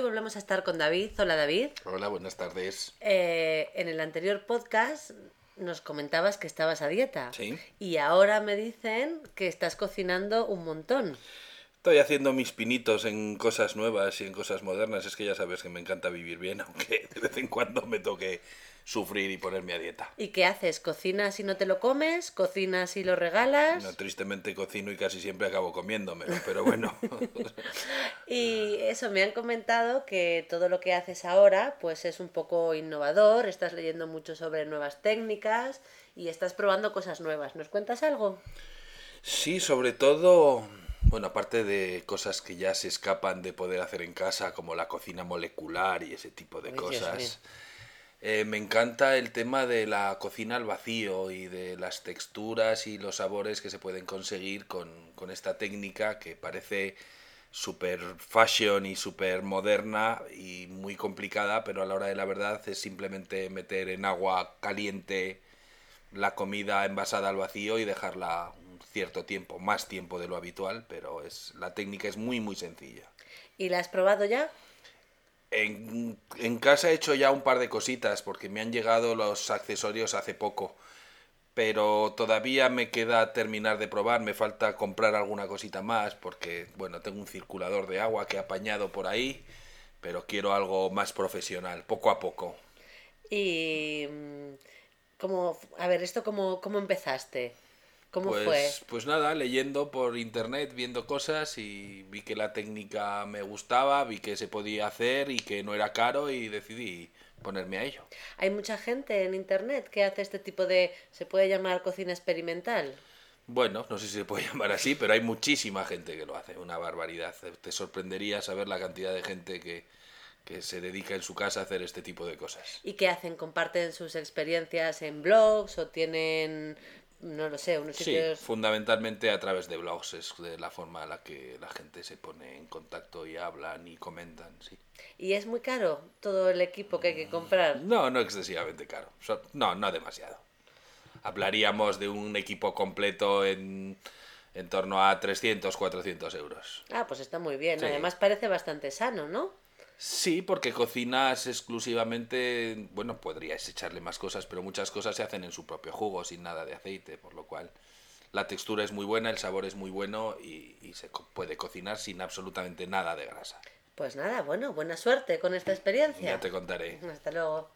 volvemos a estar con David. Hola David. Hola, buenas tardes. Eh, en el anterior podcast nos comentabas que estabas a dieta. Sí. Y ahora me dicen que estás cocinando un montón. Estoy haciendo mis pinitos en cosas nuevas y en cosas modernas. Es que ya sabes que me encanta vivir bien, aunque de vez en cuando me toque sufrir y ponerme a dieta. ¿Y qué haces? ¿Cocinas y no te lo comes? ¿Cocinas y lo regalas? No, tristemente cocino y casi siempre acabo comiéndomelo, pero bueno. Y eso, me han comentado que todo lo que haces ahora pues es un poco innovador, estás leyendo mucho sobre nuevas técnicas y estás probando cosas nuevas. ¿Nos cuentas algo? Sí, sobre todo, bueno, aparte de cosas que ya se escapan de poder hacer en casa, como la cocina molecular y ese tipo de Ay, cosas. Eh, me encanta el tema de la cocina al vacío y de las texturas y los sabores que se pueden conseguir con, con esta técnica que parece súper fashion y súper moderna y muy complicada, pero a la hora de la verdad es simplemente meter en agua caliente la comida envasada al vacío y dejarla un cierto tiempo, más tiempo de lo habitual, pero es la técnica es muy muy sencilla. ¿Y la has probado ya? En, casa he hecho ya un par de cositas porque me han llegado los accesorios hace poco, pero todavía me queda terminar de probar, me falta comprar alguna cosita más porque bueno, tengo un circulador de agua que he apañado por ahí, pero quiero algo más profesional, poco a poco. Y... mm, ¿cómo, a ver, ¿esto cómo, cómo empezaste? ¿Cómo pues, fue? Pues nada, leyendo por internet, viendo cosas y vi que la técnica me gustaba, vi que se podía hacer y que no era caro y decidí ponerme a ello. Hay mucha gente en internet que hace este tipo de... ¿Se puede llamar cocina experimental? Bueno, no sé si se puede llamar así, pero hay muchísima gente que lo hace, una barbaridad. Te sorprendería saber la cantidad de gente que, que se dedica en su casa a hacer este tipo de cosas. ¿Y qué hacen? ¿Comparten sus experiencias en blogs o tienen, no lo sé, unos Sí, fundamentalmente a través de blogs es de la forma en la que la gente se pone en contacto y hablan y comentan, sí. ¿Y es muy caro todo el equipo que hay que comprar? No, no excesivamente caro. No, no demasiado. Hablaríamos de un equipo completo en, en torno a 300, 400 euros. Ah, pues está muy bien. Sí. Además parece bastante sano, ¿no? Sí, porque cocinas exclusivamente, bueno, podrías echarle más cosas, pero muchas cosas se hacen en su propio jugo, sin nada de aceite, por lo cual la textura es muy buena, el sabor es muy bueno y, y se co- puede cocinar sin absolutamente nada de grasa. Pues nada, bueno, buena suerte con esta experiencia. Ya te contaré. Hasta luego.